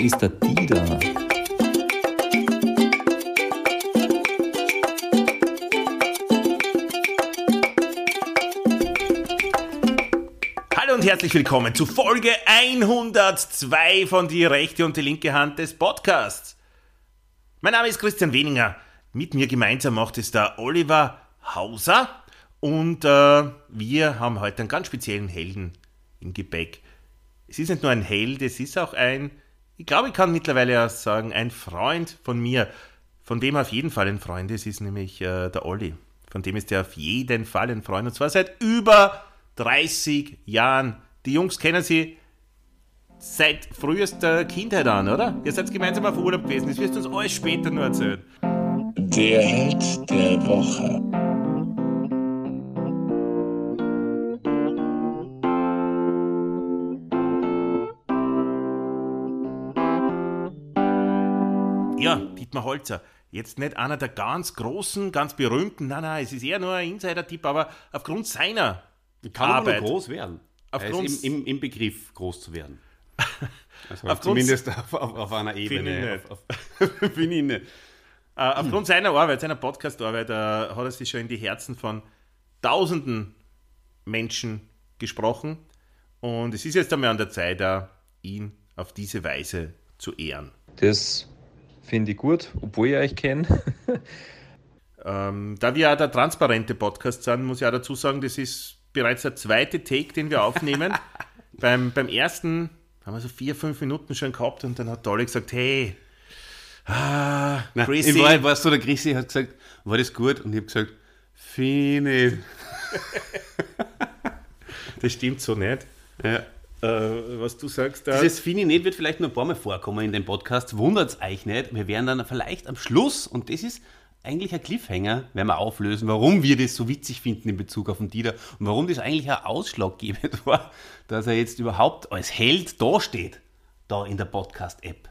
ist der Dieter. Hallo und herzlich willkommen zu Folge 102 von Die rechte und die linke Hand des Podcasts. Mein Name ist Christian Weninger. Mit mir gemeinsam macht es der Oliver Hauser und äh, wir haben heute einen ganz speziellen Helden im Gepäck. Es ist nicht nur ein Held, es ist auch ein, ich glaube, ich kann mittlerweile auch sagen, ein Freund von mir, von dem auf jeden Fall ein Freund ist, ist nämlich äh, der Olli. Von dem ist er auf jeden Fall ein Freund und zwar seit über 30 Jahren. Die Jungs kennen sie seit frühester Kindheit an, oder? Ihr seid gemeinsam auf Urlaub gewesen, das wirst du uns alles später nur erzählen. Der Held der Woche. Dietmar Holzer. Jetzt nicht einer der ganz großen, ganz berühmten, nein, nein, es ist eher nur ein Insider-Tipp, aber aufgrund seiner Kann Arbeit, nur groß werden. Aufgrund- er ist im, im, im Begriff, groß zu werden. Also Aufgrund- zumindest auf, auf, auf einer Ebene. Finde ich nicht. Äh, aufgrund seiner Arbeit, seiner Podcast-Arbeit, äh, hat er sich schon in die Herzen von tausenden Menschen gesprochen. Und es ist jetzt einmal an der Zeit, äh, ihn auf diese Weise zu ehren. Das finde ich gut, obwohl ich euch kenne. Ähm, da wir ja der transparente Podcast sind, muss ich auch dazu sagen, das ist bereits der zweite Take, den wir aufnehmen. beim, beim ersten haben wir so vier, fünf Minuten schon gehabt und dann hat Dolly gesagt, hey, ah, Nein, Chrissy, in Wahrheit war es so, der Chrissy hat gesagt, war das gut? Und ich habe gesagt, finde ich. das stimmt so nicht. Ja. Äh, was du sagst, da, Dieses finde ich nicht wird vielleicht nur ein paar Mal vorkommen in dem Podcast. Wundert euch nicht. Wir werden dann vielleicht am Schluss, und das ist eigentlich ein Cliffhanger, werden wir auflösen, warum wir das so witzig finden in Bezug auf den Dieter und warum das eigentlich ein ausschlaggebend war, dass er jetzt überhaupt als Held dasteht, da in der Podcast-App.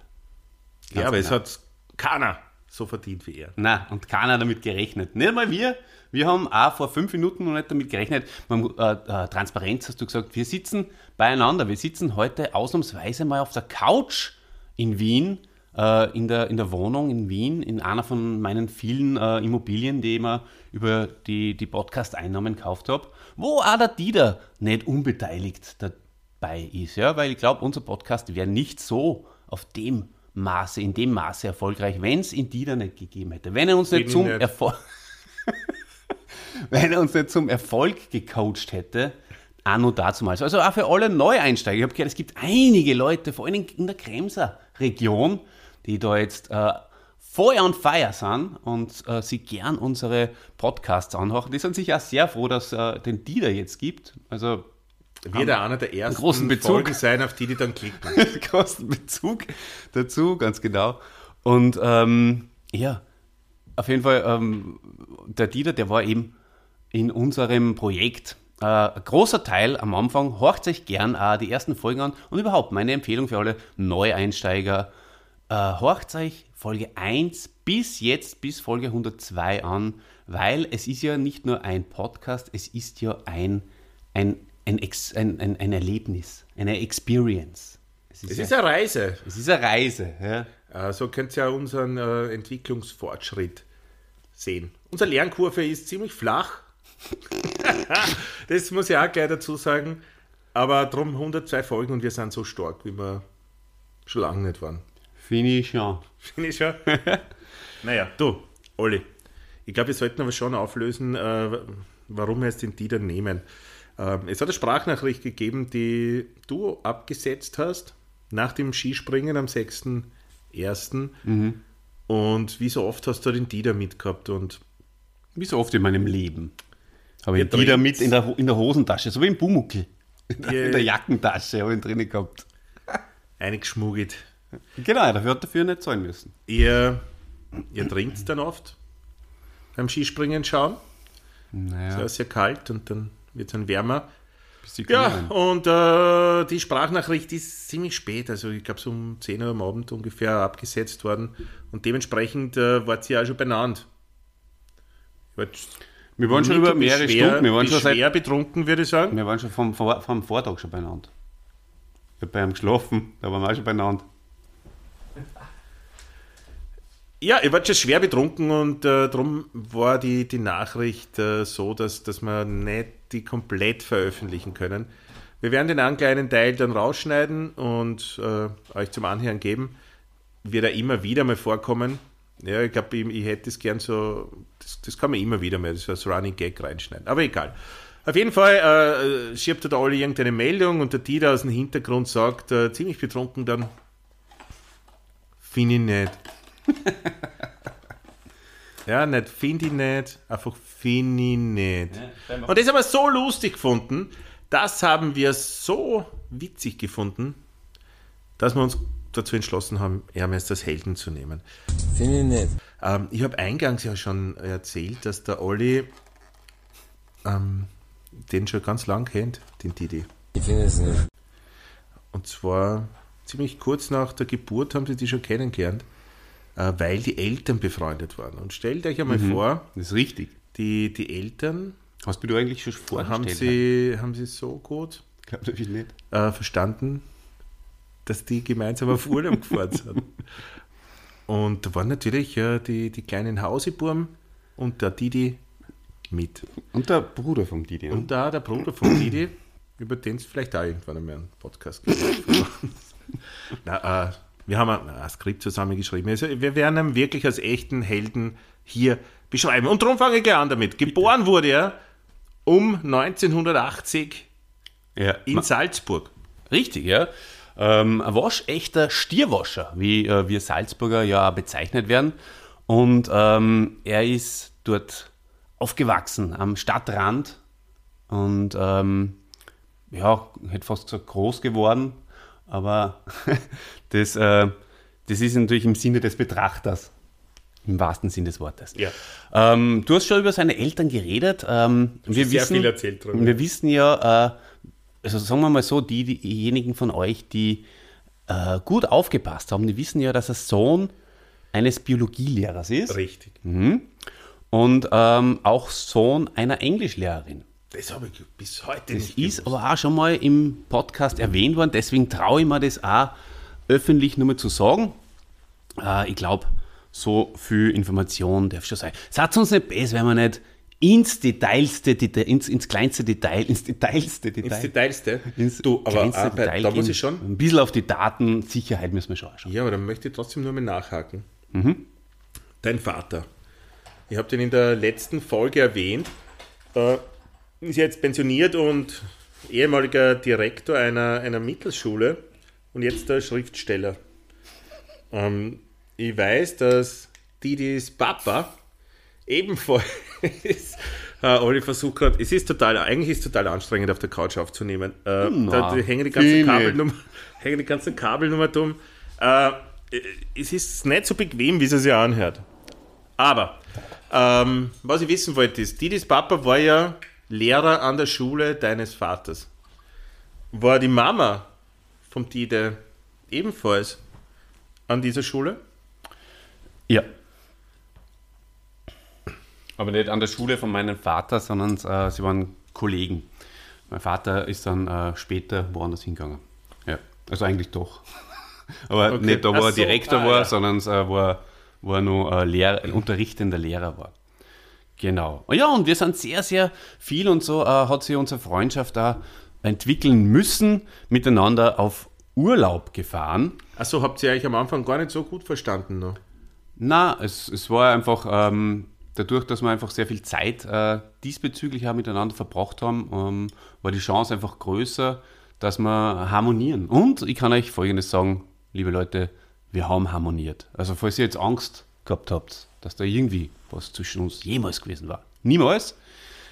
ja, aber es genau. hat keiner so verdient wie er. Na, und keiner damit gerechnet. Nicht mal wir. Wir haben auch vor fünf Minuten noch nicht damit gerechnet. Man, äh, äh, Transparenz hast du gesagt, wir sitzen beieinander. Wir sitzen heute ausnahmsweise mal auf der Couch in Wien, äh, in, der, in der Wohnung in Wien, in einer von meinen vielen äh, Immobilien, die ich mir über die, die Podcast-Einnahmen gekauft habe, wo auch der Dieter nicht unbeteiligt dabei ist. Ja? Weil ich glaube, unser Podcast wäre nicht so auf dem Maße, in dem Maße erfolgreich, wenn es ihn Dieter nicht gegeben hätte. Wenn er uns Bin nicht ich zum. Erfolg wenn er uns nicht zum Erfolg gecoacht hätte, auch nur dazumals. Also auch für alle Neueinsteiger. Ich habe gehört, es gibt einige Leute, vor allem in der Kremser Region, die da jetzt äh, Feuer und Feier sind und äh, sie gern unsere Podcasts anhören. Die sind sicher auch sehr froh, dass äh, den Dieter jetzt gibt. Also Wird er einer der ersten großen Bezug. Folgen sein, auf die die dann klicken. großen Bezug dazu, ganz genau. Und ähm, ja, auf jeden Fall, ähm, der Dieter, der war eben in unserem Projekt äh, ein großer Teil am Anfang. Horcht euch gern auch die ersten Folgen an und überhaupt meine Empfehlung für alle Neueinsteiger. Äh, horcht euch Folge 1 bis jetzt, bis Folge 102 an, weil es ist ja nicht nur ein Podcast, es ist ja ein, ein, ein, Ex, ein, ein, ein Erlebnis, eine Experience. Es ist, Es ja, ist eine Reise. es ist eine Reise. Ja. Äh, So könnt ihr ja unseren äh, Entwicklungsfortschritt sehen. Unsere Lernkurve ist ziemlich flach. das muss ich auch gleich dazu sagen. Aber drum 102 Folgen und wir sind so stark, wie wir schon lange nicht waren. Ich schon. naja, du, Olli. Ich glaube, wir sollten aber schon auflösen, äh, warum wir jetzt den Dieter nehmen. Ähm, es hat eine Sprachnachricht gegeben, die du abgesetzt hast nach dem Skispringen am 6.1. Und wie so oft hast du den Dieter mitgehabt und Wie so oft in meinem Leben. Habe ich die da trinkt's. mit in der, in der Hosentasche, so wie im Bumuckel. In der, in der Jackentasche habe ich ihn drin gehabt. eingeschmuggelt. Genau, dafür hat dafür nicht zahlen müssen. Ihr, ihr trinkt dann oft beim Skispringen schauen. Naja, Ja. ist ja kalt und dann wird es dann wärmer. Bisschen Ja, und äh, die Sprachnachricht ist ziemlich spät, also ich glaube so um 10 Uhr am Abend ungefähr abgesetzt worden und dementsprechend äh, war sie ja schon benannt. Wir waren schon über mehrere schwer, Stunden, wir waren schon, seit, schwer betrunken, würde ich sagen. wir waren schon vom, vom, vom Vortag schon beieinander. Ich habe bei ihm geschlafen, da waren wir auch schon beieinander. Ja, ich war schon schwer betrunken und äh, darum war die, die Nachricht äh, so, dass, dass wir nicht die komplett veröffentlichen können. Wir werden den einen kleinen Teil dann rausschneiden und äh, euch zum Anhören geben. Wird er immer wieder mal vorkommen. Ja, ich glaube, ich, ich hätte es gern so, das, das kann man immer wieder mal, das als Running Gag reinschneiden. Aber egal. Auf jeden Fall äh, schiebt der Olli irgendeine Meldung und der Dieter aus dem Hintergrund sagt, äh, ziemlich betrunken dann, finde ich nicht. ja, nicht finde ich nicht, einfach finde ich nicht. Und das haben wir so lustig gefunden, das haben wir so witzig gefunden, dass wir uns dazu entschlossen haben, Hermes als Helden zu nehmen. Finde ich nicht. Ähm, ich habe eingangs ja schon erzählt, dass der Olli ähm, den schon ganz lang kennt, den Didi. Ich finde es nicht. Und zwar ziemlich kurz nach der Geburt haben sie die schon kennengelernt, weil die Eltern befreundet waren. Und stellt euch einmal vor, Das ist richtig. die, die Eltern Hast du eigentlich schon vorgestellt? haben sie, haben sie so gut Glaub ich nicht. äh, verstanden, dass die gemeinsam auf Urlaub gefahren sind. Und da waren natürlich äh, die, die kleinen Hauseburm und der Didi mit. Und der Bruder vom Didi. ne? Und da der Bruder von Didi, über den es vielleicht auch irgendwann einmal einen Podcast gibt. Na, äh, wir haben ein, Skript zusammengeschrieben. Also wir werden ihn wirklich als echten Helden hier beschreiben. Und darum fange ich gleich an damit. Geboren wurde er um 1980 ja. in Salzburg. Richtig, ja. Ähm, ein waschechter Stierwascher, wie äh, wir Salzburger ja bezeichnet werden. Und ähm, er ist dort aufgewachsen am Stadtrand und ähm, ja, hätte fast gesagt groß geworden, aber das, äh, das ist natürlich im Sinne des Betrachters, im wahrsten Sinne des Wortes. Ja. Ähm, du hast schon über seine Eltern geredet. Ähm, wir, sehr wissen, viel erzählt drüber. wir wissen ja, äh, also sagen wir mal so, die, diejenigen von euch, die äh, gut aufgepasst haben, die wissen ja, dass er Sohn eines Biologielehrers ist Richtig. und ähm, auch Sohn einer Englischlehrerin. Das habe ich bis heute Das nicht ist aber auch schon mal im Podcast erwähnt worden, deswegen traue ich mir das auch öffentlich nur mal zu sagen. Äh, ich glaube, so viel Information darf schon sein. Sagt uns nicht besser, wenn wir nicht ins Detailste, Detail, ins, ins kleinste Detail, ins Detailste Detail. Ins Detailste. ins du, aber kleinste auch bei, Detail da muss ich schon. Ein bisschen auf die Datensicherheit müssen wir schon schauen. Ja, aber dann möchte ich trotzdem nur mal nachhaken. Mhm. Dein Vater. Ich habe den in der letzten Folge erwähnt. Äh, ist jetzt pensioniert und ehemaliger Direktor einer, einer Mittelschule und jetzt der Schriftsteller. Ähm, ich weiß, dass Didis Papa ebenfalls äh, Olli versucht hat, es ist total, eigentlich ist es total anstrengend auf der Couch aufzunehmen. Äh, da, da hängen die ganzen viel Kabelnummer, hängen die ganzen Kabelnummer dumm. Äh, es ist nicht so bequem, wie es sich anhört. Aber, ähm, was ich wissen wollte, ist, Didis Papa war ja Lehrer an der Schule deines Vaters. War die Mama vom Dide ebenfalls an dieser Schule? Ja. Aber nicht an der Schule von meinem Vater, sondern äh, sie waren Kollegen. Mein Vater ist dann äh, später woanders hingegangen. Ja, also eigentlich doch. Aber Okay. nicht da, wo Ach er so, Direktor ah, war, ja. sondern äh, wo, er, wo er nur äh, Lehrer, ein unterrichtender Lehrer war. Genau. Ja, und wir sind sehr, sehr viel und so äh, hat sich unsere Freundschaft da entwickeln müssen, miteinander auf Urlaub gefahren. Achso, habt ihr euch am Anfang gar nicht so gut verstanden noch? Na, es, es war einfach ähm, dadurch, dass wir einfach sehr viel Zeit äh, diesbezüglich auch miteinander verbracht haben, ähm, war die Chance einfach größer, dass wir harmonieren. Und ich kann euch Folgendes sagen, liebe Leute, wir haben harmoniert. Also falls ihr jetzt Angst gehabt habt, dass da irgendwie was zwischen uns jemals gewesen war. Niemals.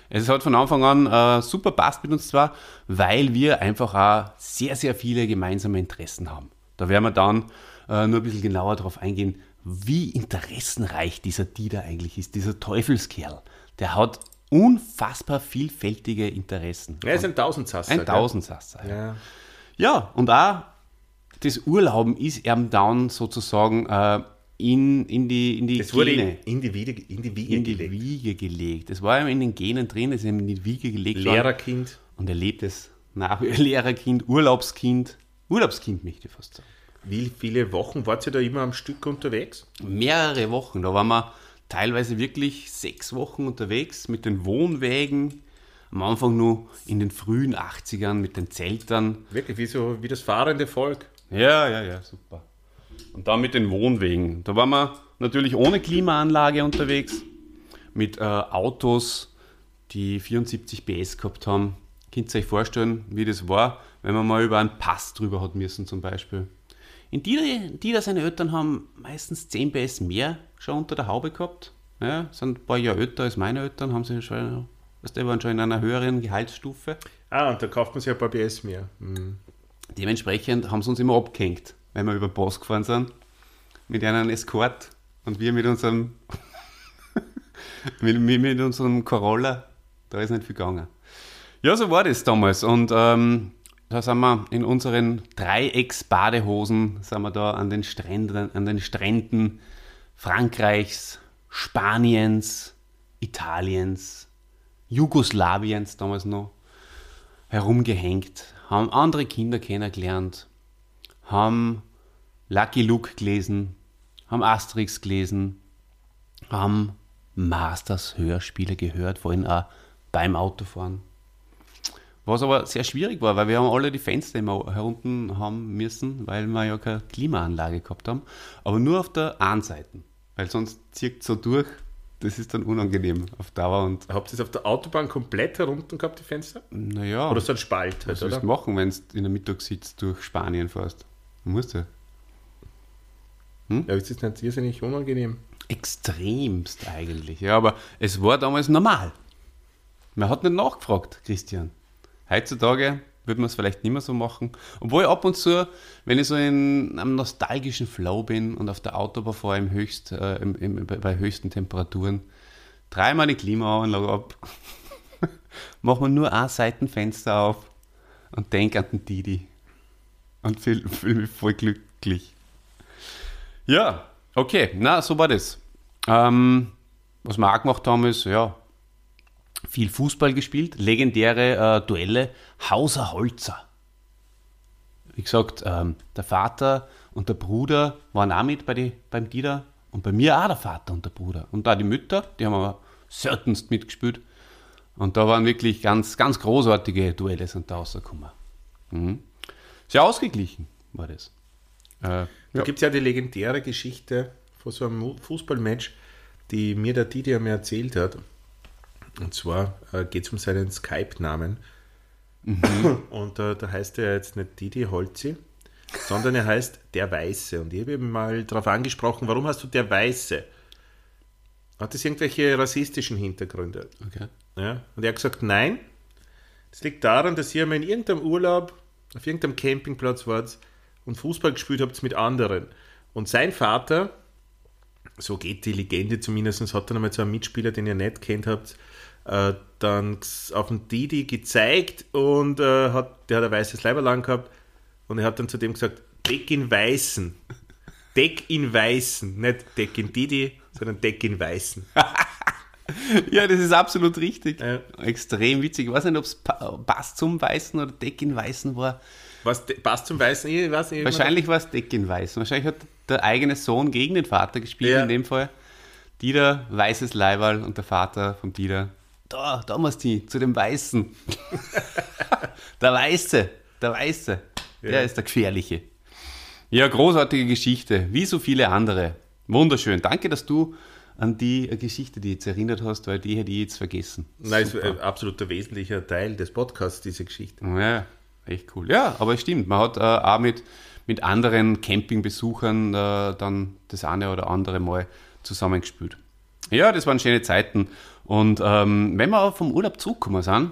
Es hat von Anfang an äh, super passt mit uns zwar, weil wir einfach auch sehr, sehr viele gemeinsame Interessen haben. Da werden wir dann äh, nur ein bisschen genauer darauf eingehen, wie interessenreich dieser Dieter eigentlich ist, dieser Teufelskerl. Der hat unfassbar vielfältige Interessen. Er ist ein Tausendsasser. Ein? Tausendsasser. Ja. Ja, und auch das Urlauben ist ihm dann sozusagen äh, in, in die, in die wurde Gene, in die, Wiege, in die Wiege in die gelegt. Wiege gelegt. Es war ihm in den Genen drin, es ist ihm in die Wiege gelegt worden. Lehrerkind. Und er lebt es nach Lehrerkind, Urlaubskind, Urlaubskind möchte ich fast sagen. Wie viele Wochen wart ihr da immer am Stück unterwegs? Mehrere Wochen. Da waren wir teilweise wirklich sechs Wochen unterwegs mit den Wohnwägen. Am Anfang nur in den frühen 80ern mit den Zeltern. Wirklich, wie, so, wie das fahrende Volk. Ja, ja, ja, super. Und dann mit den Wohnwegen. Da waren wir natürlich ohne Klimaanlage unterwegs, mit äh, Autos, die 74 PS gehabt haben. Könnt ihr euch vorstellen, wie das war, wenn man mal über einen Pass drüber hat müssen zum Beispiel. In die, die da seine Eltern haben meistens 10 PS mehr schon unter der Haube gehabt. Ja, sind ein paar Jahre älter als meine Eltern, haben sie schon, was die waren schon in einer höheren Gehaltsstufe. Ah, und da kauft man sich ein paar PS mehr. Mhm. Dementsprechend haben sie uns immer abgehängt, wenn wir über Pass gefahren sind, mit einem Escort und wir mit unserem, mit, mit unserem Corolla, da ist nicht viel gegangen. Ja, so war das damals und ähm, da sind wir in unseren Dreiecks-Badehosen, sind wir da an den Stränden, an den Stränden Frankreichs, Spaniens, Italiens, Jugoslawiens damals noch herumgehängt, haben andere Kinder kennengelernt, haben Lucky Luke gelesen, haben Asterix gelesen, haben Masters Hörspiele gehört, vorhin auch beim Autofahren. Was aber sehr schwierig war, weil wir haben alle die Fenster immer herunten haben müssen, weil wir ja keine Klimaanlage gehabt haben. Aber nur auf der einen Seite. Weil sonst zieht es so durch, das ist dann unangenehm auf Dauer. Und Habt ihr es auf der Autobahn komplett herunten gehabt, die Fenster? naja, Oder so ein Spalt halt, was willst oder? du machen, wenn du in der Mittagssitz durch Spanien fährst? Du musst ja. Ja, ist das nicht irrsinnig unangenehm? Extremst eigentlich. Ja, aber es war damals normal. Man hat nicht nachgefragt, Christian. Heutzutage würde man es vielleicht nicht mehr so machen. Obwohl ab und zu, wenn ich so in einem nostalgischen Flow bin und auf der Autobahn fahre im höchst, äh, im, im, bei- bei höchsten Temperaturen, dreimal die Klimaanlage ab, mache mir nur ein Seitenfenster auf und denke an den Didi. Und fühle fühl mich voll glücklich. Ja, okay, na, so war das. Ähm, was wir auch gemacht haben, ist, ja, viel Fußball gespielt, legendäre äh, Duelle, Hauser Holzer. Wie gesagt, ähm, der Vater und der Bruder waren auch mit bei die, beim Dieter und bei mir auch der Vater und der Bruder. Und da die Mütter, die haben aber seltenst mitgespielt. Und da waren wirklich ganz, ganz großartige Duelle sind da rausgekommen. Mhm. Sehr ausgeglichen war das. Äh, Da gibt es ja die legendäre Geschichte von so einem Fußballmatch, die mir der Didi einmal erzählt hat. Und zwar äh, geht es um seinen Skype-Namen. Und äh, da heißt er jetzt nicht Didi Holzi, sondern er heißt Der Weiße. Und ich habe ihn mal darauf angesprochen, warum hast du Der Weiße? Hat das irgendwelche rassistischen Hintergründe? okay. Ja? Und er hat gesagt, nein, das liegt daran, dass ihr mal in irgendeinem Urlaub, auf irgendeinem Campingplatz wart und Fußball gespielt habt mit anderen. Und sein Vater, so geht die Legende zumindest, hat dann einmal so einen Mitspieler, den ihr nicht kennt habt, äh, dann auf den Didi gezeigt und äh, hat, der hat ein weißes Leiberlang gehabt und er hat dann zu dem gesagt, Deck in Weißen. Deck in Weißen. Nicht Deck in Didi, sondern Deck in Weißen. Ja, das ist absolut richtig. Ja. Extrem witzig. Ich weiß nicht, ob es pa Pass zum Weißen oder Deck in Weißen war. Was passt zum Weißen? Ich weiß nicht. Wahrscheinlich war es Deck in Weißen. Wahrscheinlich hat der eigene Sohn gegen den Vater gespielt, Ja. in dem Fall. Dieter, weißes Leiberl und der Vater vom Dieter. Da, da musst du zu dem Weißen. der Weiße, der Weiße. Der ist der Gefährliche. Ja, großartige Geschichte, wie so viele andere. Wunderschön. Danke, dass du an die Geschichte, die jetzt erinnert hast, weil die hätte ich jetzt vergessen. Nein, ist ein absoluter wesentlicher Teil des Podcasts, diese Geschichte. Ja, echt cool. Ja, aber es stimmt. Man hat äh, auch mit, mit anderen Campingbesuchern äh, dann das eine oder andere Mal zusammengespielt. Ja, das waren schöne Zeiten. Und ähm, wenn wir aber vom Urlaub zurückgekommen sind,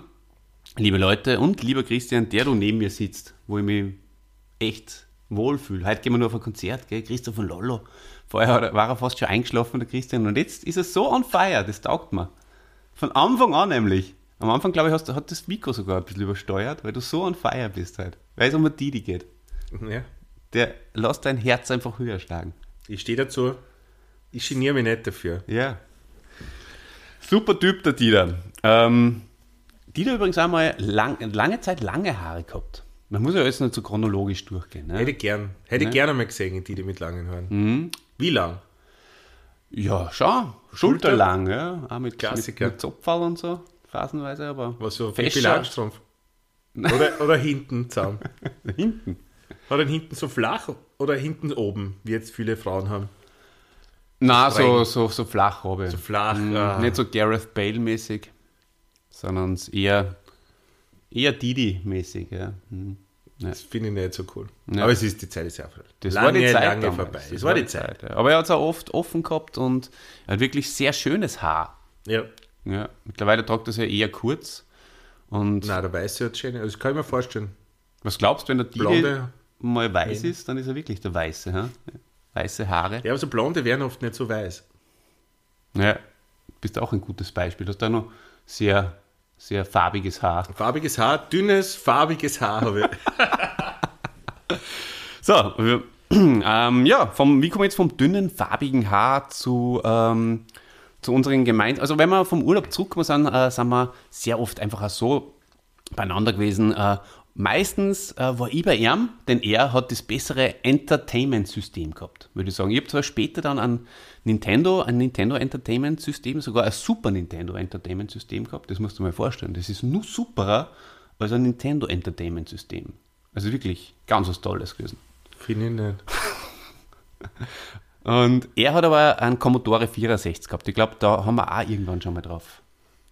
liebe Leute und lieber Christian, der du neben mir sitzt, wo ich mich echt wohlfühle. Heute gehen wir nur auf ein Konzert, gell? Christoph von Lollo. Vorher er- war er fast schon eingeschlafen, der Christian. Und jetzt ist er so on fire, das taugt mir. Von Anfang an nämlich. Am Anfang, glaube ich, hast, hat das Mikro sogar ein bisschen übersteuert, weil du so on fire bist halt. Weil es um eine Didi geht. Ja. Der lässt dein Herz einfach höher schlagen. Ich stehe dazu, ich geniere mich nicht dafür. Ja. Super Typ, der Dieter. Ähm, Dieter übrigens einmal lang, lange Zeit lange Haare gehabt. Man muss ja alles nicht so chronologisch durchgehen. Ne? Hätte ich gern. Hätte ich Ne? gerne mal gesehen, die, die mit langen Haaren. Mhm. Wie lang? Ja, schon. Schulterlang, ja. Auch mit, Klassiker. mit, mit Zopferl und so, phasenweise, aber Was so Pippi. Langstrumpf. Oder, oder hinten zusammen. hinten. Hat er hinten so flach oder hinten oben, wie jetzt viele Frauen haben? Na, so, so, so flach habe So flach. Mhm, ah. Nicht so Gareth Bale-mäßig, sondern eher, eher Didi-mäßig. Ja. Mhm. Das finde ich nicht so cool. Ja. Aber es ist, die Zeit ist ja vorbei. Das lange, war die Zeit lange damals. vorbei. Das Es war die Zeit. ja. Aber er hat es auch oft offen gehabt und er hat wirklich sehr schönes Haar. Ja. Ja. Mittlerweile tragt das ja eher kurz. Und Nein, der Weiße hat schön. Also das kann ich mir vorstellen. was glaubst du, wenn der Blonde. mal weiß ist, dann ist er wirklich der Weiße. Ha? Weiße Haare. Ja, aber so Blonde werden oft nicht so weiß. Ja, bist auch ein gutes Beispiel. Du hast da noch sehr, sehr farbiges Haar. Farbiges Haar, dünnes, farbiges Haar habe ich. So, ähm, ja, vom, wie kommen wir jetzt vom dünnen, farbigen Haar zu, ähm, zu unseren Gemeinden? Also, wenn wir vom Urlaub zurückkommen sind, äh, sind wir sehr oft einfach auch so beieinander gewesen. Äh, meistens äh, war ich bei ihm, denn er hat das bessere Entertainment-System gehabt, würde ich sagen. Ich habe zwar später dann ein Nintendo, ein Nintendo Entertainment-System, sogar ein Super Nintendo Entertainment-System gehabt. Das musst du mal vorstellen. Das ist nur superer als ein Nintendo Entertainment-System. Also wirklich ganz was Tolles gewesen. Finde ich nicht. Und er hat aber einen Commodore 64 gehabt. Ich glaube, da haben wir auch irgendwann schon mal drauf.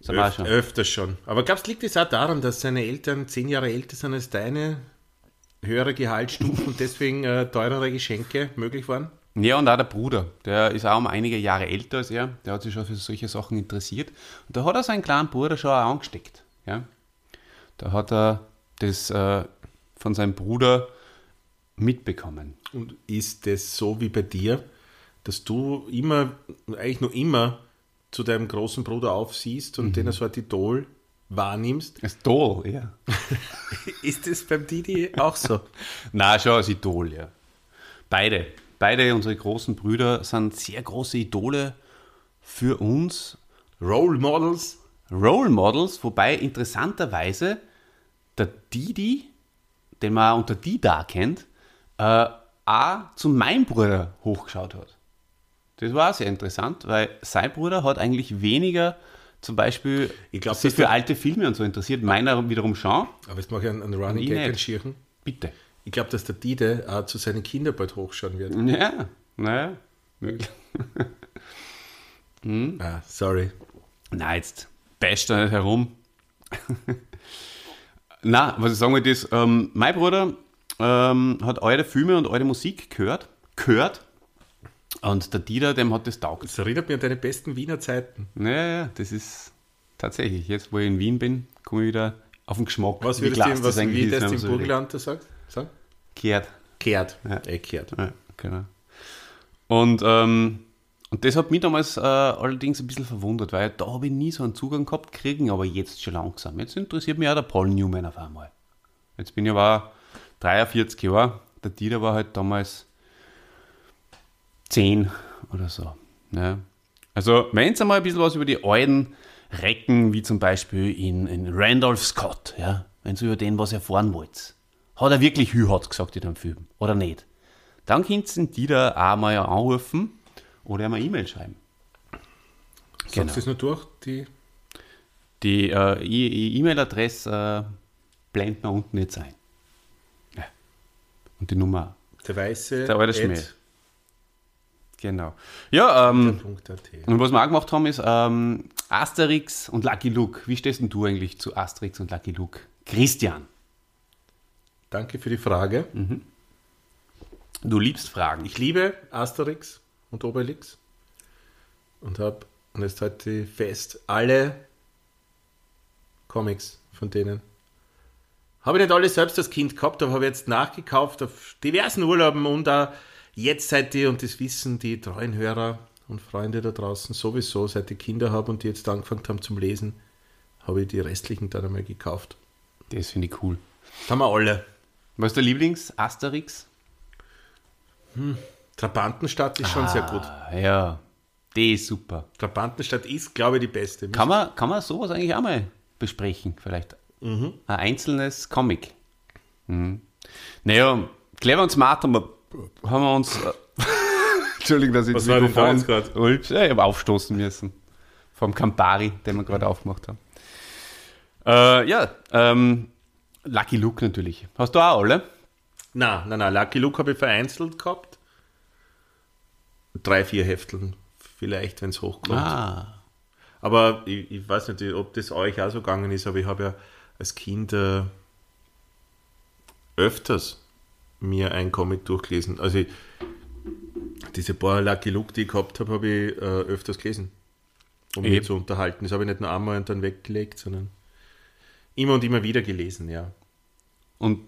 Sind wir Öf schon. öfters schon. Aber glaubst du, liegt es auch daran, dass seine Eltern zehn Jahre älter sind als deine, höhere Gehaltsstufen und deswegen äh, teurere Geschenke möglich waren? Ja, und auch der Bruder. Der ist auch um einige Jahre älter als er. Der hat sich schon für solche Sachen interessiert. Und da hat er seinen kleinen Bruder schon auch angesteckt. Ja? Da hat er das äh, von seinem Bruder mitbekommen. Und ist es so wie bei dir, dass du immer, eigentlich nur immer zu deinem großen Bruder aufsiehst und den als so ein Idol wahrnimmst? Das Idol, ja. Ist es beim Didi auch so? Na, schon als Idol, ja. Beide. Beide unsere großen Brüder sind sehr große Idole für uns. Role Models? Role Models, wobei interessanterweise der Didi, den man unter Dida kennt, äh, auch zu meinem Bruder hochgeschaut hat. Das war sehr interessant, weil sein Bruder hat eigentlich weniger zum Beispiel Ich glaub, sich für alte Filme und so interessiert. Meiner wiederum schon. Aber jetzt mache ich einen, einen Running Gag Schirchen. Bitte. Ich glaube, dass der Dide auch zu seinen Kindern bald hochschauen wird. Ja, naja, möglich. Ah, sorry. Na, jetzt basht da nicht herum. Na, was ich sagen wollte ist, ähm, mein Bruder ähm, hat eure Filme und eure Musik gehört. Gehört. Und der Dieter, dem hat das taugt. Das erinnert mich an deine besten Wiener Zeiten. Ja, ja, das ist tatsächlich. Jetzt, wo ich in Wien bin, komme ich wieder auf den Geschmack. Was wie würdest du, was, wie das wenn man im so Burgenland da sagt? Sag? Gehört. Kehrt. Ja. Eh, kehrt. Ja, genau. Und, ähm, und das hat mich damals äh, allerdings ein bisschen verwundert, weil da habe ich nie so einen Zugang gehabt, kriegen aber jetzt schon langsam. Jetzt interessiert mich auch der Paul Newman auf einmal. Jetzt bin ich aber 43 Jahre, der Dieter war halt damals 10 oder so. Ne? Also, wenn ihr mal ein bisschen was über die alten Recken, wie zum Beispiel in, in Randolph Scott, ja, wenn ihr über den was erfahren wollt, hat er wirklich Hühat gesagt in dem Film, oder nicht? Dann könnt ihr die da auch mal anrufen oder eine E-Mail schreiben. Sagst Genau. du es nur durch? Die Die äh, E- E- E-Mail-Adresse äh, blenden wir unten jetzt ein. Ja. Und die Nummer. der weiße. Der alte Schmäh. Genau. Ja, ähm, und was wir auch gemacht haben, ist ähm, Asterix und Lucky Luke. Wie stehst denn du eigentlich zu Asterix und Lucky Luke? Christian, Danke für die Frage. du liebst Fragen. Ich liebe Asterix und Obelix und habe, und jetzt halte ich fest, alle Comics von denen. Habe ich nicht alle selbst als Kind gehabt, aber habe jetzt nachgekauft auf diversen Urlauben und auch jetzt seit die, und das wissen die treuen Hörer und Freunde da draußen sowieso, seit ich Kinder habe und die jetzt angefangen haben zum Lesen, habe ich die restlichen dann einmal gekauft. Das finde ich cool. Das haben wir alle. Was ist der Lieblings-Asterix? Trabantenstadt ist schon sehr gut. Ah, ja, die ist super. Trabantenstadt ist, glaube ich, die beste. Kann man, kann man sowas eigentlich auch mal besprechen, vielleicht? Mhm. Ein einzelnes Comic. Naja, clever und smart haben wir, haben wir uns. Äh, Entschuldigung, dass ich Was das da Mikrofon? Ups, Ja, ich habe aufstoßen müssen. Vom Campari, den wir gerade aufgemacht haben. Äh, ja, ähm, Lucky Luke natürlich. Hast du auch alle? Na, na, na, Lucky Luke habe ich vereinzelt gehabt. Drei, vier Hefteln vielleicht, wenn es hochkommt. Ah. Aber ich, ich weiß nicht, ob das euch auch so gegangen ist, aber ich habe ja als Kind äh, öfters mir ein Comic durchgelesen. Also ich, diese paar Lucky Luke, die ich gehabt habe, habe ich äh, öfters gelesen, um mich Eben. zu unterhalten. Das habe ich nicht nur einmal und dann weggelegt, sondern immer und immer wieder gelesen, ja. Und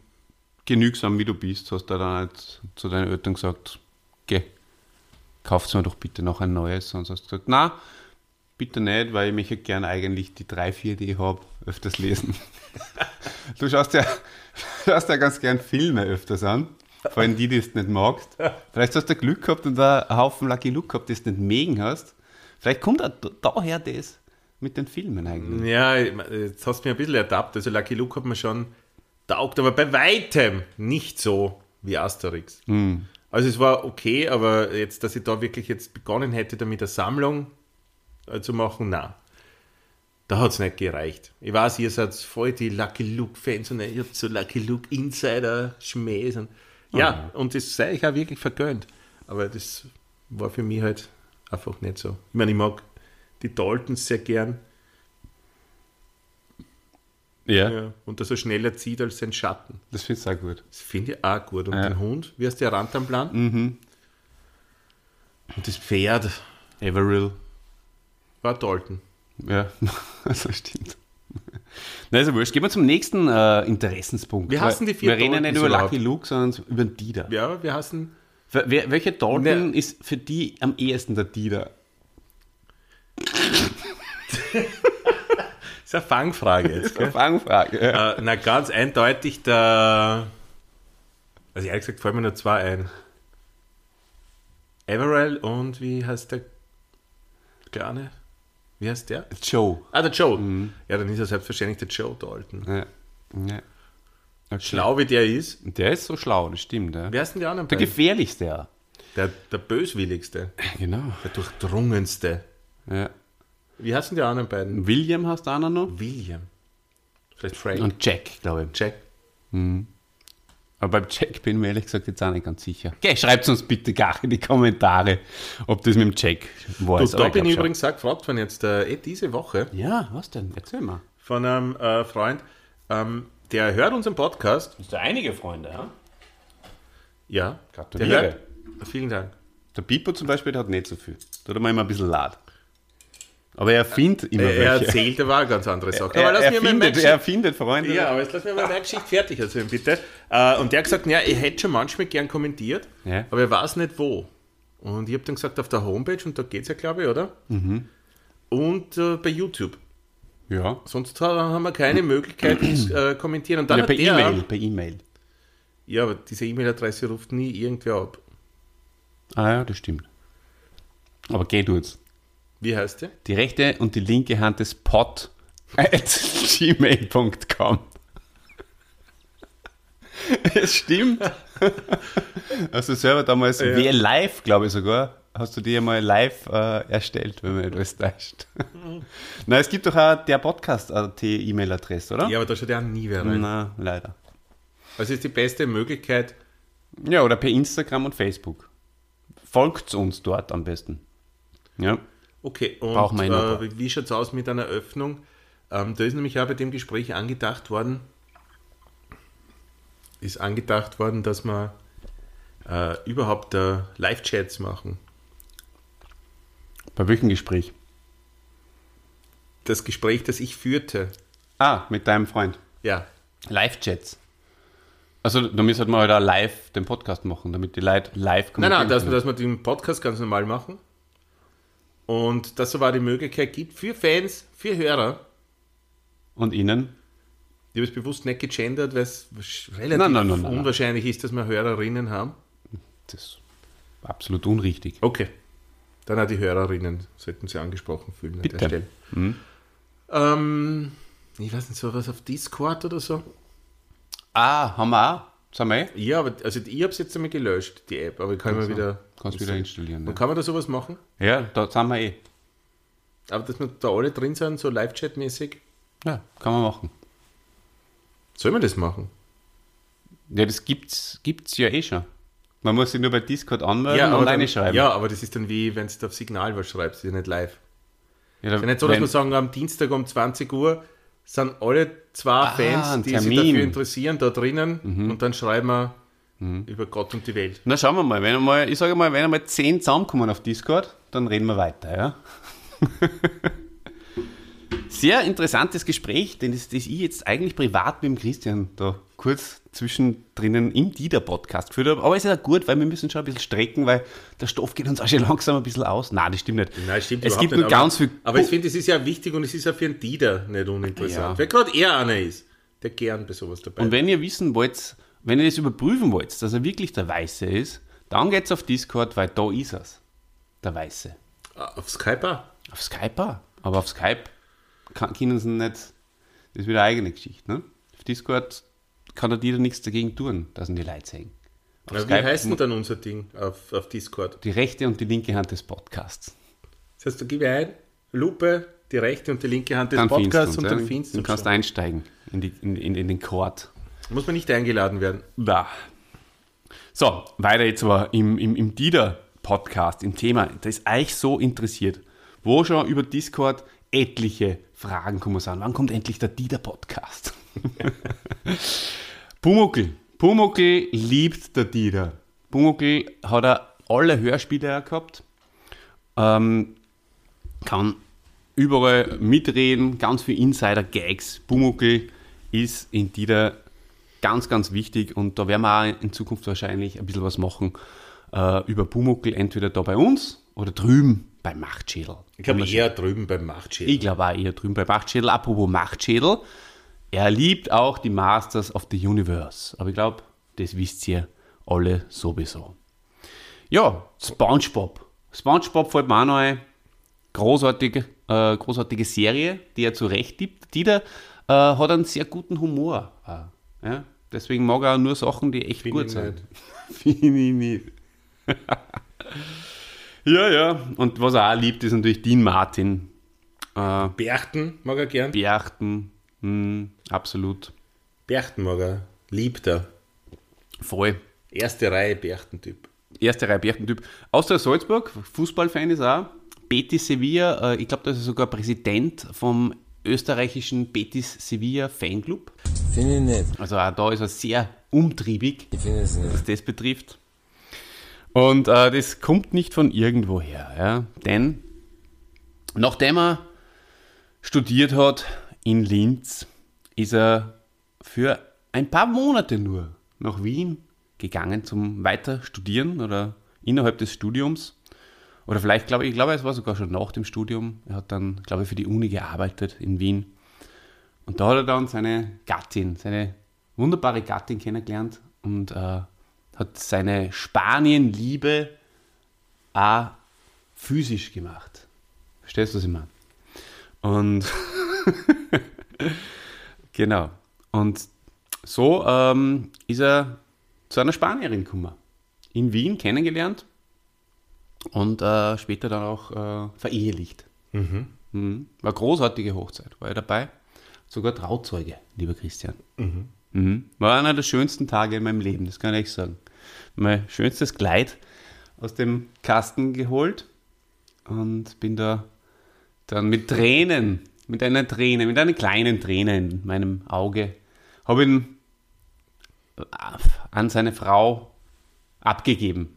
genügsam wie du bist, hast du dann halt zu deinen Eltern gesagt, geh, kauft mir doch bitte noch ein neues. Sonst hast du gesagt, na, bitte nicht, weil ich möchte gerne eigentlich die drei, vier, die ich habe, öfters lesen. du schaust ja, schaust ja ganz gern Filme öfters an. Vor allem die, die du nicht magst. Vielleicht hast du Glück gehabt und da einen Haufen Lucky Luke gehabt, die du nicht mögen hast. Vielleicht kommt auch daher das mit den Filmen eigentlich. Ja, jetzt hast du mich ein bisschen ertappt. Also Lucky Luke hat mir schon taugt, aber bei weitem nicht so wie Asterix. Also es war okay, aber jetzt, dass ich da wirklich jetzt begonnen hätte, damit eine Sammlung äh, zu machen, na, da hat es nicht gereicht. Ich weiß, ihr seid voll die Lucky Luke-Fans und ihr habt so Lucky Luke Insider-Schmähs. Und, ja, und das sei ich auch wirklich vergönnt. Aber das war für mich halt einfach nicht so. Ich meine, ich mag die Daltons sehr gern. Ja, Ja, und dass er schneller zieht als sein Schatten. das findest du auch gut. Das finde ich auch gut. Und Ja. den Hund, wie heißt der Rantanplan? Mhm. Und das Pferd Averill. war Dalton. Ja, das stimmt. Na, ist ja wurscht. Gehen wir zum nächsten äh, Interessenspunkt. Wir hassen die vier Wir reden nicht über. Lucky Luke, sondern über den Dieter. Ja, wir hassen. Wer, wer- welcher Dalton Ne. ist für die am ehesten der Dieter? Das ist eine Fangfrage jetzt. Gell? Fangfrage. Ja. äh, na, ganz eindeutig der. Also ehrlich gesagt fallen mir nur zwei ein. Everell und wie heißt der Kleine? Wie heißt der? Joe. Ah, der Joe. Mhm. Ja, dann ist er selbstverständlich der Joe Dalton. Ja. Ja. Okay. Schlau wie der ist. Der ist so schlau, das stimmt. Ja. Wer ist denn die anderen Der beiden? gefährlichste. Ja. Der, der böswilligste. Genau. Der durchdrungenste. Ja. Wie heißen die anderen beiden? William hast du auch noch. William. Vielleicht Frank. Und Jack, glaube ich. Jack. Aber beim Jack bin ich mir ehrlich gesagt jetzt auch nicht ganz sicher. Okay, schreibt uns bitte gar in die Kommentare, ob das mit dem Jack war. Du, da bin ich schon. übrigens auch gefragt worden jetzt äh, eh diese Woche Ja, was denn? Erzähl mal. von einem äh, Freund, ähm, der hört unseren Podcast. Hast du einige Freunde, ja? Ja. Gratuliere. Der hört. Vielen Dank. Der Pipo zum Beispiel, der hat nicht so viel. Da hat er mir immer ein bisschen laut. Aber er findet immer Er, er welche. erzählt aber eine ganz andere Sache. Er, aber lass er, mir meine findet, Geschichte- er findet Freunde. Ja, aber jetzt lass mir mal meine Geschichte fertig erzählen, bitte. Äh, und der hat gesagt, ja, er hätte schon manchmal gern kommentiert, Ja. aber er weiß nicht wo. Und ich habe dann gesagt, auf der Homepage, und da geht es ja, glaube ich, oder? Und äh, bei YouTube. ja. Sonst ha- haben wir keine Möglichkeit, das äh, kommentieren. Und dann ja per E-Mail. Per E-Mail. Ja, aber diese E-Mail-Adresse ruft nie irgendwer ab. Ah ja, das stimmt. Aber geh du jetzt. Wie heißt der? Die rechte und die linke Hand des Pot at gmail.com. Es stimmt. Hast du selber damals Ja. WL Live, glaube ich sogar, hast du die einmal live äh, erstellt, wenn man alles täuscht. Na, es gibt doch auch der Podcast-AT E-Mail-Adresse, oder? Ja, aber da schaut ja nie wer rein. Na, leider. Also ist die beste Möglichkeit, Ja, oder per Instagram und Facebook. Folgt uns dort am besten. Ja. Okay, und Brauchen wir noch äh, wie schaut es aus mit einer Öffnung? Ähm, da ist nämlich auch bei dem Gespräch angedacht worden, ist angedacht worden, dass wir äh, überhaupt äh, Live-Chats machen. Bei welchem Gespräch? Das Gespräch, das ich führte, Ah, mit deinem Freund. ja, Live-Chats. Also, da müssen wir halt auch live den Podcast machen, damit die Leute live Nein, nein, dass, dass wir den Podcast ganz normal machen. Und dass es aber die Möglichkeit gibt für Fans, für Hörer, Und Ihnen? ich habe es bewusst nicht gegendert, weil es relativ Nein, nein, nein, unwahrscheinlich ist, dass wir Hörerinnen haben. Das ist absolut unrichtig. Okay. Dann auch die Hörerinnen sollten sie angesprochen fühlen an Bitte. der Stelle. Ähm, ich weiß nicht, so was auf Discord oder so. Ah, haben wir auch. Sind wir? Ja, aber also ich habe es jetzt einmal gelöscht, die App, aber kann man wieder. Kannst wieder installieren. Und kann man da sowas machen? Ja, ja da sind wir eh. Aber dass wir da alle drin sind, so Live-Chat-mäßig. Ja, kann man machen. Soll man das machen? Ja, das gibt's, gibt's ja eh schon. Man muss sich nur bei Discord anmelden aber und dann, reinschreiben. ja, aber das ist dann wie, wenn du auf Signal was schreibst, ist ja nicht live. Ja, da- Ist ja nicht so, dass wir sagen, am Dienstag um 20 Uhr sind alle zwei Ah, Fans, die sich Termin. Mhm. dafür interessieren, da drinnen und dann schreiben wir über Gott und die Welt. Na, schauen wir mal. Wenn einmal, ich sage mal, wenn einmal zehn zusammenkommen auf Discord, dann reden wir weiter, ja? Sehr interessantes Gespräch, denn das, das ich jetzt eigentlich privat mit dem Christian da kurz zwischendrin im Dieter-Podcast geführt habe. Aber es ist ja gut, weil wir müssen schon ein bisschen strecken, weil der Stoff geht uns auch schon langsam ein bisschen aus. Nein, das stimmt nicht. Nein, stimmt es gibt nicht, aber- ganz viel... Aber ich finde, es ist ja wichtig und es ist ja für einen Dieter nicht uninteressant. Ja. Weil gerade er einer ist, der gern bei sowas dabei Und ist. wenn ihr wissen wollt, wenn ihr das überprüfen wollt, dass er wirklich der Weiße ist, dann geht's auf Discord, weil da ist er's. Der Weiße. Ah, Auf Skype auch. Auf Skype auch. Aber auf Skype kann, können sie nicht. Das ist wieder eine eigene Geschichte. Ne? Auf Discord kann der Dieter nichts dagegen tun, dass ihn die Leute sehen. Auf Na, wie heißt denn dann unser Ding auf, auf Discord? die rechte und die linke Hand des Podcasts. Das heißt, du gib ein, Lupe, die rechte und die linke Hand des Dann Podcasts und uns, dann ja. findest Du du kannst schon. einsteigen in, die, in, in, in den Chord. Muss man nicht eingeladen werden. Da. So, weiter jetzt aber im, im, im Dieter-Podcast, im Thema, das ist euch so interessiert, wo schon über Discord etliche Fragen kommen sind. Wann kommt endlich der Dieter-Podcast? Pumuckl. Pumuckl liebt der Dieter. Pumuckl hat er alle Hörspiele gehabt. Ähm, kann überall mitreden, ganz viel Insider-Gags. Pumuckl ist in Dieter ganz, ganz wichtig und da werden wir auch in Zukunft wahrscheinlich ein bisschen was machen äh, über Pumuckl, entweder da bei uns oder drüben bei Machtschädel. Ich glaube eher drüben beim Machtschädel. Ich glaube auch eher drüben bei Machtschädel. Apropos Machtschädel, er liebt auch die Masters of the Universe. Aber ich glaube, das wisst ihr alle sowieso. Ja, Spongebob. Spongebob fällt mir auch noch ein. Großartige, äh, großartige Serie, die er zu Recht liebt. Dieter äh, hat einen sehr guten Humor. auch, ja? Deswegen mag er nur Sachen, die echt Find gut sind. Finde ich nicht. ja, ja. Und was er auch liebt, ist natürlich Dean Martin. Äh, Berchten mag er gern. Berchten, hm, absolut. Berchten mag er. Liebt er. Voll. Erste Reihe Berchten-Typ. Erste Reihe Berchten-Typ. Austria Salzburg, Fußballfan ist auch. Betis Sevilla, äh, ich glaube, das ist sogar Präsident vom österreichischen Betis Sevilla Fanclub. Finde ich nicht. Also auch da ist er sehr umtriebig. Was das betrifft. Und äh, das kommt nicht von irgendwoher, ja? denn nachdem er studiert hat in Linz, ist er für ein paar Monate nur nach Wien gegangen zum weiter studieren oder innerhalb des Studiums. Oder vielleicht, glaube ich, glaube, es war sogar schon nach dem Studium. Er hat dann, glaube ich, für die Uni gearbeitet in Wien. Und da hat er dann seine Gattin, seine wunderbare Gattin kennengelernt und äh, hat seine Spanien-Liebe auch physisch gemacht. Verstehst du, was ich meine? Und genau. Und so ähm, ist er zu einer Spanierin gekommen. In Wien kennengelernt und äh, später dann auch äh, verehelicht. Mhm. War eine großartige Hochzeit, war er dabei. Sogar Trauzeuge, lieber Christian. Mhm. War einer der schönsten Tage in meinem Leben, das kann ich sagen. Mein schönstes Kleid aus dem Kasten geholt und bin da dann mit Tränen, mit einer Träne, mit einer kleinen Träne in meinem Auge, habe ihn an seine Frau abgegeben.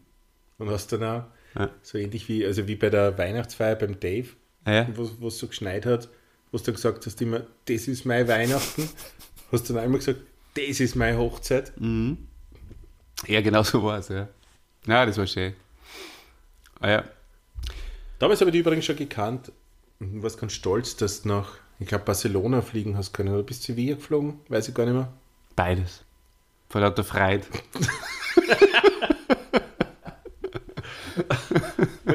Und hast dann auch, Ja. so ähnlich wie, also wie bei der Weihnachtsfeier beim Dave, Ja. wo es so geschneit hat, wo du gesagt hast immer, das ist mein Weihnachten, hast du dann einmal gesagt, das ist meine Hochzeit. Ja, genau so war es, ja. Ja, das war schön. Ah, ja. Damals habe ich die übrigens schon gekannt und war ganz stolz, dass du nach, ich glaube, Barcelona fliegen hast können. Oder bist du Sevilla geflogen? Weiß ich gar nicht mehr. Beides. Vor lauter Freude.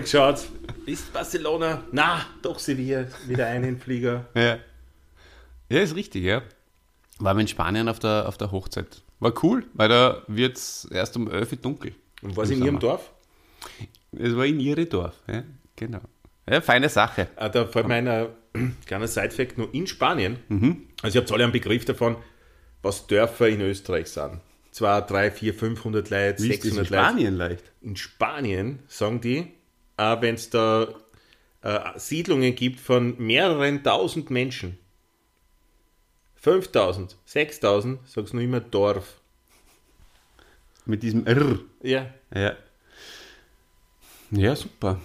Geschaut, ist Barcelona? Na, doch Sevilla, wieder ein in Flieger. Ja. Ja, ist richtig, ja. War in Spanien auf der, auf der Hochzeit. War cool, weil da wird es erst um 11 Uhr dunkel. Und was Im in Ihrem Sommer. Dorf? Es war in ihre Dorf, ja, genau. Ja, feine Sache. Ah, da fällt mir ein äh, kleiner Side-Fact nur in Spanien. Mhm. Also, ihr habt alle einen Begriff davon, was Dörfer in Österreich sind. 2, 3, 4, 500 Leute, Wie ist das in 600 Leute. Spanien leicht? In Spanien sagen die, äh, wenn es da äh, Siedlungen gibt von mehreren tausend Menschen, 5000, 6000, sagst du nur immer Dorf. Mit diesem R. Ja. Ja. Ja, super.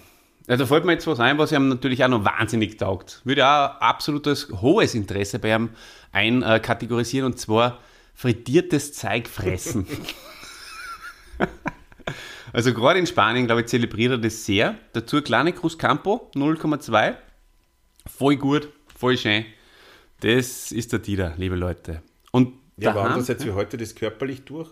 Ja, da fällt mir jetzt was ein, was ihm natürlich auch noch wahnsinnig taugt. Würde auch absolutes hohes Interesse bei ihm einkategorisieren und zwar frittiertes Zeug fressen. also gerade in Spanien, glaube ich, zelebriert er das sehr. Dazu eine kleine Cruz Campo, 0,2. Voll gut, voll schön. Das ist der Dieter, liebe Leute. Und Ja, daheim- andererseits wie heute das körperlich durch.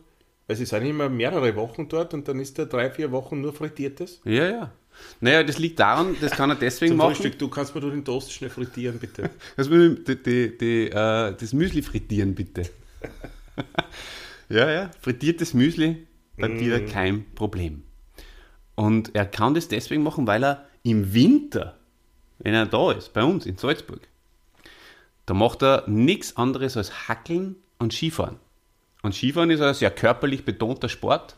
Weil sie sind immer mehrere Wochen dort und dann ist da drei, vier Wochen nur frittiertes. Ja, ja. Naja, das liegt daran, das kann er deswegen Zum machen. Frühstück, du kannst mir du den Toast schnell frittieren, bitte. Das, will die, die, die, äh, das Müsli frittieren, bitte. ja, ja, frittiertes Müsli, bei dir kein Problem. Und er kann das deswegen machen, weil er im Winter, wenn er da ist, bei uns in Salzburg, da macht er nichts anderes als Hackeln und Skifahren. Und Skifahren ist ein sehr körperlich betonter Sport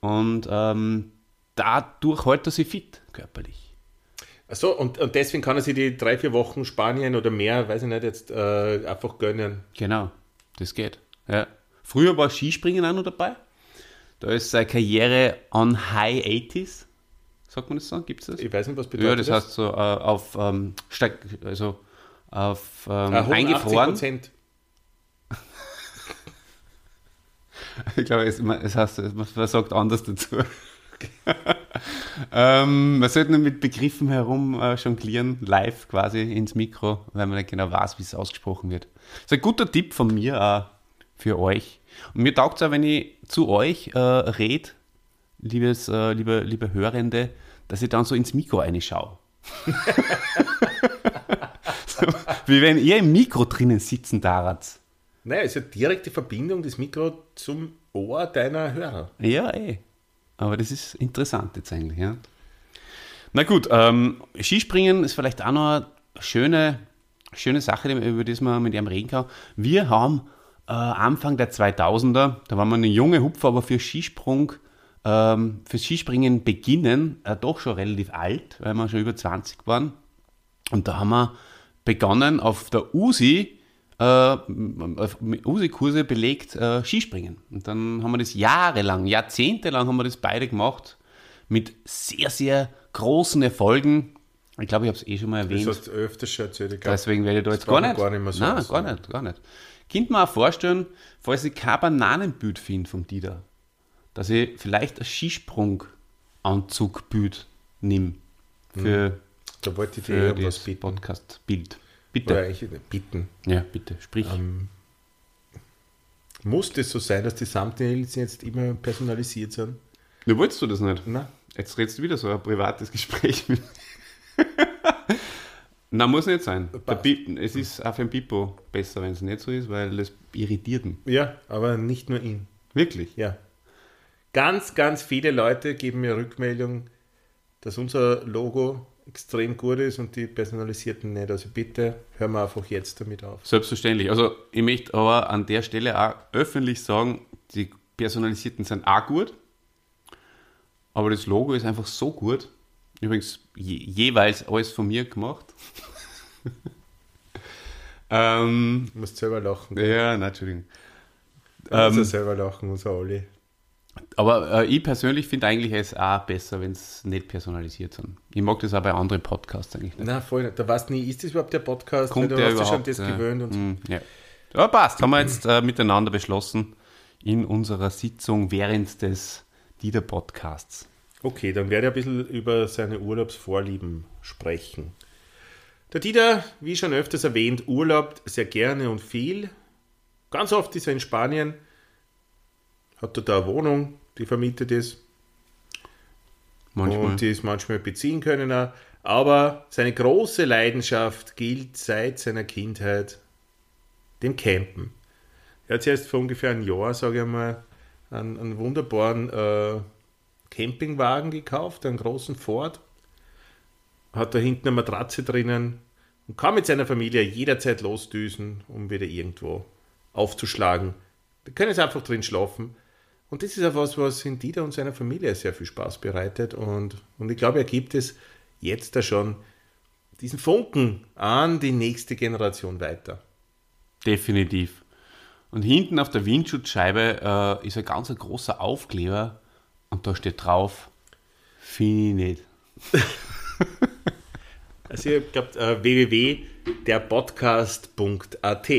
und ähm, dadurch hält er sich fit, körperlich. Achso, und, und deswegen kann er sich die drei, vier Wochen Spanien oder mehr, weiß ich nicht, jetzt äh, einfach gönnen. Genau, das geht. Ja. Früher war Skispringen auch noch dabei. Da ist seine Karriere on high 80s. Sagt man das so? Gibt es das? Ich weiß nicht, was bedeutet Ja, das heißt so äh, auf ähm, steig, also auf ähm, 180 eingefroren. Prozent. Ich glaube, es, es heißt, man sagt anders dazu. ähm, man sollte nur mit Begriffen herum äh, jonglieren, live quasi ins Mikro, weil man nicht genau weiß, wie es ausgesprochen wird. Das ist ein guter Tipp von mir auch für euch. Und mir taugt es auch, wenn ich zu euch äh, rede, liebes, äh, liebe, liebe Hörende, dass ich dann so ins Mikro reinschaue. so, wie wenn ihr im Mikro drinnen sitzen darat. Naja, es ist eine direkte Verbindung des Mikro zum Ohr deiner Hörer. Ja, eh. Aber das ist interessant jetzt eigentlich, ja. Na gut, ähm, Skispringen ist vielleicht auch noch eine schöne, schöne Sache, über die man mit ihm reden kann. Wir haben äh, Anfang der 2000er, da waren wir eine junge Hupfer, aber für Skisprung, ähm, für Skispringen beginnen, äh, doch schon relativ alt, weil wir schon über 20 waren. Und da haben wir begonnen auf der USI, äh, USI-Kurse belegt äh, Skispringen. Und dann haben wir das jahrelang, jahrzehntelang haben wir das beide gemacht, mit sehr, sehr großen Erfolgen. Ich glaube, ich habe es eh schon mal Das erwähnt. hast du öfters schon erzählt. Glaub, Deswegen werde ich da das jetzt gar nicht. gar nicht mehr so Nein, gar nicht, gar nicht. Könnt mir auch vorstellen, falls ich kein Bananenbild finde vom Dieter, dass ich vielleicht ein Skisprung-Anzugbild nehme für, da wollte ich für das. Podcast-Bild. Bitte. bitten. Ja, bitte, sprich. Ähm, Muss das so sein, dass die Thumbnails jetzt immer personalisiert sind? Du wolltest du das nicht? Nein. Jetzt redest du wieder so ein privates Gespräch mit Na, muss nicht sein. Es ist auch für ein Pipo besser, wenn es nicht so ist, weil es irritiert ihn. Ja, aber nicht nur ihn. Wirklich. Ja. Ganz, ganz viele Leute geben mir Rückmeldung, dass unser Logo extrem gut ist und die personalisierten nicht. Also bitte hören wir einfach jetzt damit auf. Selbstverständlich. Also ich möchte aber an der Stelle auch öffentlich sagen, die personalisierten sind auch gut, aber das Logo ist einfach so gut. Übrigens je, jeweils alles von mir gemacht. ähm, Du musst selber lachen. ja, Entschuldigung. Du musst Ähm, ja selber lachen, unser Olli. Aber äh, ich persönlich finde eigentlich es auch besser, wenn es nicht personalisiert sind. Ich mag das auch bei anderen Podcasts eigentlich nicht. Na, voll nicht. Da weißt du nie, ist das überhaupt der Podcast? Kommt der du hast dich schon überhaupt? das ja. gewöhnt und Mm, ja. ja, passt. Haben wir jetzt äh, miteinander beschlossen in unserer Sitzung während des Dieter-Podcasts. Okay, dann werde ich ein bisschen über seine Urlaubsvorlieben sprechen. Der Dieter, wie schon öfters erwähnt, urlaubt sehr gerne und viel. Ganz oft ist er in Spanien, hat dort eine Wohnung, die vermietet ist Manchmal. und die es manchmal beziehen können. auch. Aber seine große Leidenschaft gilt seit seiner Kindheit dem Campen. Er hat erst vor ungefähr einem Jahr, sage ich mal, einen, einen wunderbaren äh, Campingwagen gekauft, einen großen Ford. Hat da hinten eine Matratze drinnen und kann mit seiner Familie jederzeit losdüsen, um wieder irgendwo aufzuschlagen. Wir können jetzt einfach drin schlafen. Und das ist auch was, was in Dieter und seiner Familie sehr viel Spaß bereitet. Und, und ich glaube, er gibt es jetzt da schon diesen Funken an die nächste Generation weiter. Definitiv. Und hinten auf der Windschutzscheibe äh, ist ein ganz großer Aufkleber und da steht drauf, finde ich nicht. Also ich glaube äh, www.derpodcast.at.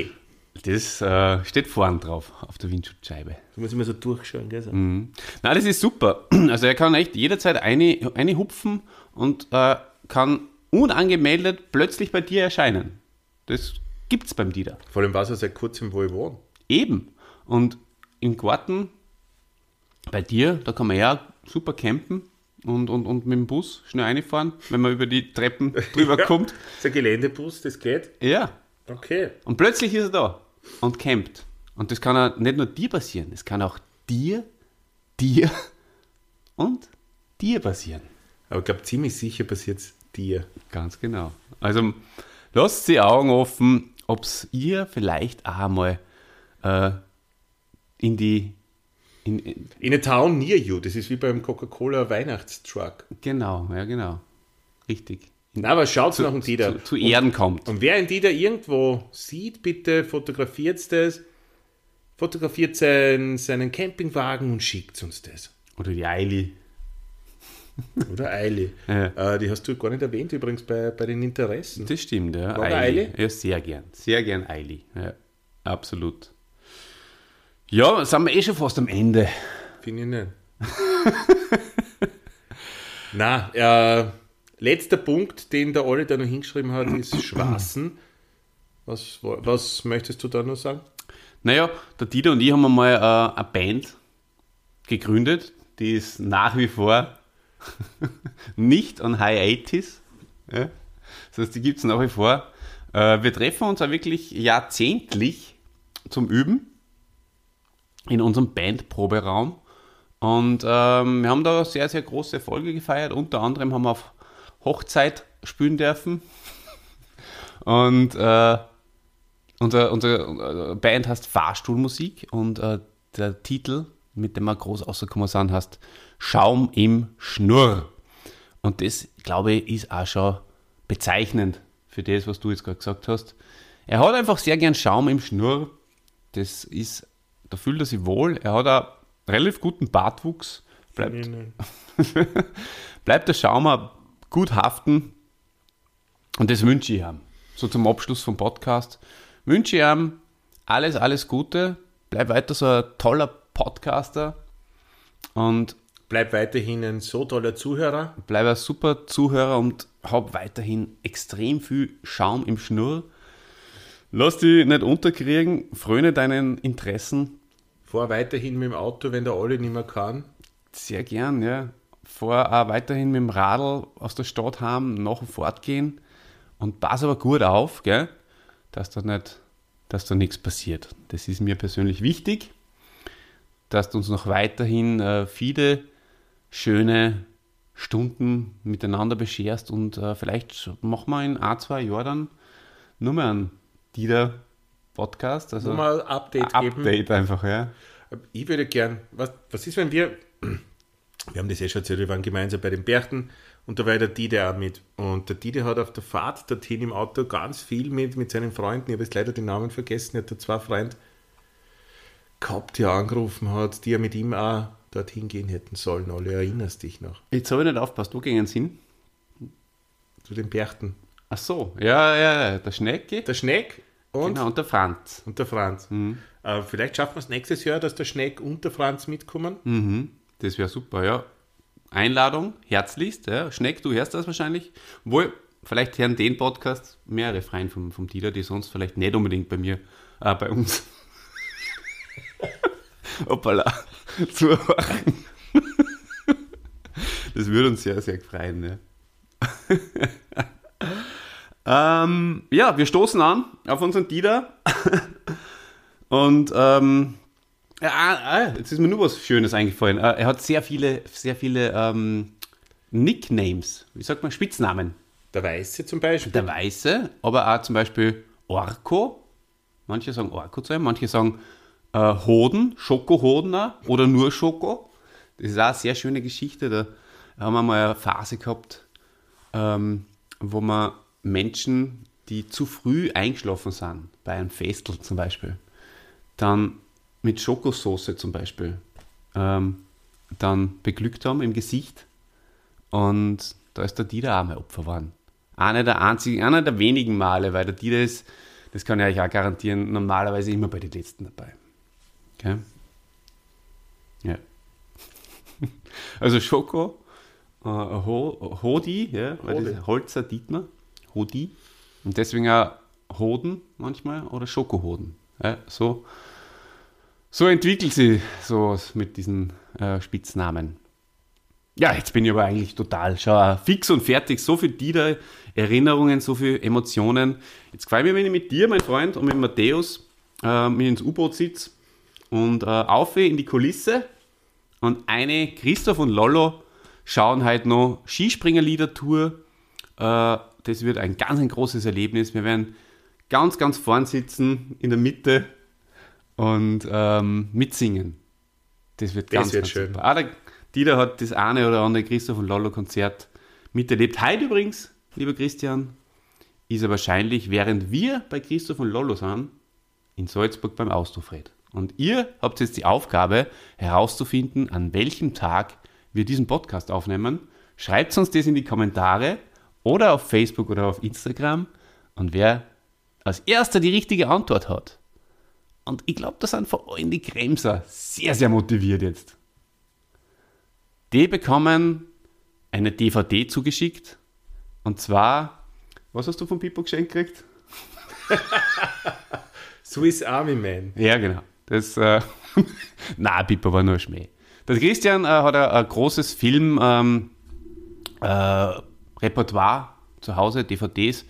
Das äh, steht vorn drauf auf der Windschutzscheibe. Muss ich mal so durchschauen, gell? So. Nein, das ist super. Also er kann echt jederzeit eine, eine hupfen und äh, kann unangemeldet plötzlich bei dir erscheinen. Das gibt's beim Dieter. Vor allem weiß er seit kurzem, wo ich wohne. Eben. Und im Garten bei dir, da kann man ja super campen und, und, und mit dem Bus schnell reinfahren, wenn man über die Treppen drüber kommt. Das ist ein Geländebus, das geht. Ja. Okay. Und plötzlich ist er da und campt. Und das kann ja nicht nur dir passieren, es kann auch dir, dir und dir passieren. Aber ich glaube, ziemlich sicher passiert es dir. Ganz genau. Also lasst die Augen offen, ob ihr vielleicht auch mal äh, in die. In, in, In a town near you, das ist wie beim Coca-Cola Weihnachtstruck. genau, ja, genau. Richtig. Na, aber schaut nach dem Dieter. zu, zu Erden kommt. Und wer einen Dieter irgendwo sieht, bitte fotografiert das. Fotografiert sein, seinen Campingwagen und schickt uns das. Oder die Eili. Oder Eili. Ja. Äh, die hast du gar nicht erwähnt übrigens bei, bei den Interessen. Das stimmt, ja. War der Eili? Ja, sehr gern. Sehr gern Eili. Ja, absolut. Ja, sind wir eh schon fast am Ende. Finde ich nicht. Na, äh, letzter Punkt, den der Olli da noch hingeschrieben hat, ist Schwassen. Was, was möchtest du da noch sagen? Naja, der Dieter und ich haben einmal äh, eine Band gegründet, die ist nach wie vor nicht an High 80s. Ja? Das heißt, die gibt es nach wie vor. Äh, wir treffen uns auch wirklich jahrzehntlich zum Üben in unserem Bandproberaum. Und ähm, wir haben da sehr, sehr große Erfolge gefeiert. Unter anderem haben wir auf Hochzeit spielen dürfen. Und äh, unser, unsere Band heißt Fahrstuhlmusik und äh, der Titel, mit dem wir groß rausgekommen sind, heißt Schaum im Schnurr. Und das, glaube ich, ist auch schon bezeichnend für das, was du jetzt gerade gesagt hast. Er hat einfach sehr gern Schaum im Schnurr. Das ist, da fühlt er sich wohl. Er hat auch relativ guten Bartwuchs. Bleibt, bleibt der Schaum auch gut haften. Und das wünsche ich ihm. So zum Abschluss vom Podcast. Wünsche ich ihm alles, alles Gute. Bleib weiter so ein toller Podcaster. Und Bleib weiterhin ein so toller Zuhörer. bleib ein super Zuhörer und hab weiterhin extrem viel Schaum im Schnurr. Lass dich nicht unterkriegen, fröne deinen Interessen. Fahr weiterhin mit dem Auto, wenn der Olli nicht mehr kann. Sehr gern, ja. Fahr auch weiterhin mit dem Radl aus der Stadt heim, nach und fortgehen. Und pass aber gut auf, gell? dass da nicht, dass da nichts passiert. Das ist mir persönlich wichtig, dass du uns noch weiterhin äh, viele schöne Stunden miteinander bescherst und äh, vielleicht machen wir in ein, zwei Jahren dann nur mal einen Dieter-Podcast. Also Nur mal ein Update, geben. Update einfach, ja. Ich würde gern, was, was ist, wenn wir, wir haben das eh schon erzählt, wir waren gemeinsam bei den Berchten und da war ja der Dide auch mit. Und der Dide hat auf der Fahrt dorthin im Auto ganz viel mit, mit seinen Freunden, ich habe jetzt leider den Namen vergessen, er hat da zwei Freunde gehabt, die er angerufen hat, die ja mit ihm auch dorthin gehen hätten sollen. Alle erinnerst dich noch. Jetzt habe ich nicht aufpasst, wo gingen sie hin? Zu den Berchten. Ach so, ja, ja, ja, der Schnecke Der Schneck und, genau, und der Franz. und der Franz. Äh, vielleicht schaffen wir es nächstes Jahr, dass der Schneck und der Franz mitkommen. Mhm, das wäre super, ja. Einladung, herzlichst, ja. Schneck, du hörst das wahrscheinlich. Wohl, vielleicht hören den Podcast mehrere Freien vom, vom Dieter, die sonst vielleicht nicht unbedingt bei mir, äh, bei uns. Hoppala, zuhören. das würde uns sehr, sehr freuen, ja. Ähm, ja, wir stoßen an auf unseren Dieter. Und ähm, ja, ah, jetzt ist mir nur was Schönes eingefallen. Äh, Er hat sehr viele, sehr viele ähm, Nicknames, wie sagt man, Spitznamen. Der Weiße zum Beispiel. Der Weiße, aber auch zum Beispiel Orko. Manche sagen Orko zu ihm, manche sagen äh, Hoden, Schokohoden auch, oder nur Schoko. Das ist auch eine sehr schöne Geschichte. Da haben wir mal eine Phase gehabt, ähm, wo wir Menschen, die zu früh eingeschlafen sind, bei einem Festel zum Beispiel, dann mit Schokosauce zum Beispiel, ähm, dann beglückt haben im Gesicht. Und da ist der Dieter auch mal Opfer geworden. Einer der einzigen, einer der wenigen Male, weil der Dieter ist, das kann ich euch auch garantieren, normalerweise immer bei den Letzten dabei. Okay? Ja. Also Schoko, äh, Ho, Hodi, ja, ist Holzer Dietmar, Hodi. Und deswegen auch Hoden manchmal oder Schokohoden. Ja, so, so entwickelt sie so mit diesen äh, Spitznamen. Ja, jetzt bin ich aber eigentlich total schau, fix und fertig. So viel Dieter, Erinnerungen, so viele Emotionen. Jetzt gefällt mir, wenn ich mit dir, mein Freund, und mit Matthäus äh, mit ins U-Boot sitze und äh, auf in die Kulisse und eine Christoph und Lollo schauen halt noch Skispringerlieder-Tour. Äh, das wird ein ganz ein großes Erlebnis. Wir werden ganz, ganz vorn sitzen, in der Mitte und ähm, mitsingen. Das wird Das ganz, wird ganz schön. super. Ah, der Dieter hat das eine oder andere Christoph und Lollo Konzert miterlebt. Heute übrigens, lieber Christian, ist er wahrscheinlich, während wir bei Christoph und Lollo sind, in Salzburg beim Austrofred. Und ihr habt jetzt die Aufgabe herauszufinden, an welchem Tag wir diesen Podcast aufnehmen. Schreibt uns das in die Kommentare oder auf Facebook oder auf Instagram. Und wer als erster die richtige Antwort hat, und ich glaube, da sind vor allem die Kremser sehr, sehr motiviert jetzt. Die bekommen eine DVD zugeschickt. Und zwar, was hast du von Pippo geschenkt gekriegt? Swiss Army Man. Ja, genau. Das, äh, na, Pippo war nur ein Schmäh. Der Christian äh, hat ein, ein großes Film ähm, äh, Repertoire zu Hause, DVDs.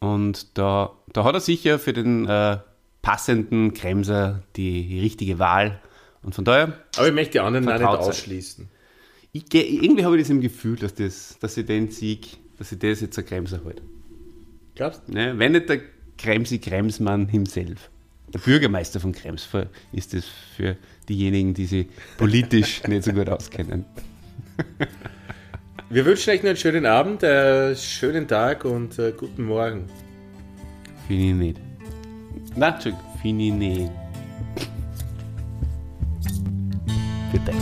Und da, da hat er sicher für den äh, passenden Kremser die richtige Wahl. Und von daher, Aber ich möchte die anderen nicht ausschließen. ich, irgendwie habe ich das im Gefühl, dass, das, dass ich den Sieg, dass ich das jetzt ein Kremser halt. Glaubst du? Ne? Wenn nicht der Kremsi Kremsmann himself. Der Bürgermeister von Krems ist es für diejenigen, die sich politisch nicht so gut auskennen. Wir wünschen euch noch einen schönen Abend, einen schönen Tag und äh, guten Morgen. Finde ich nicht. Finde ich nicht. Bitte.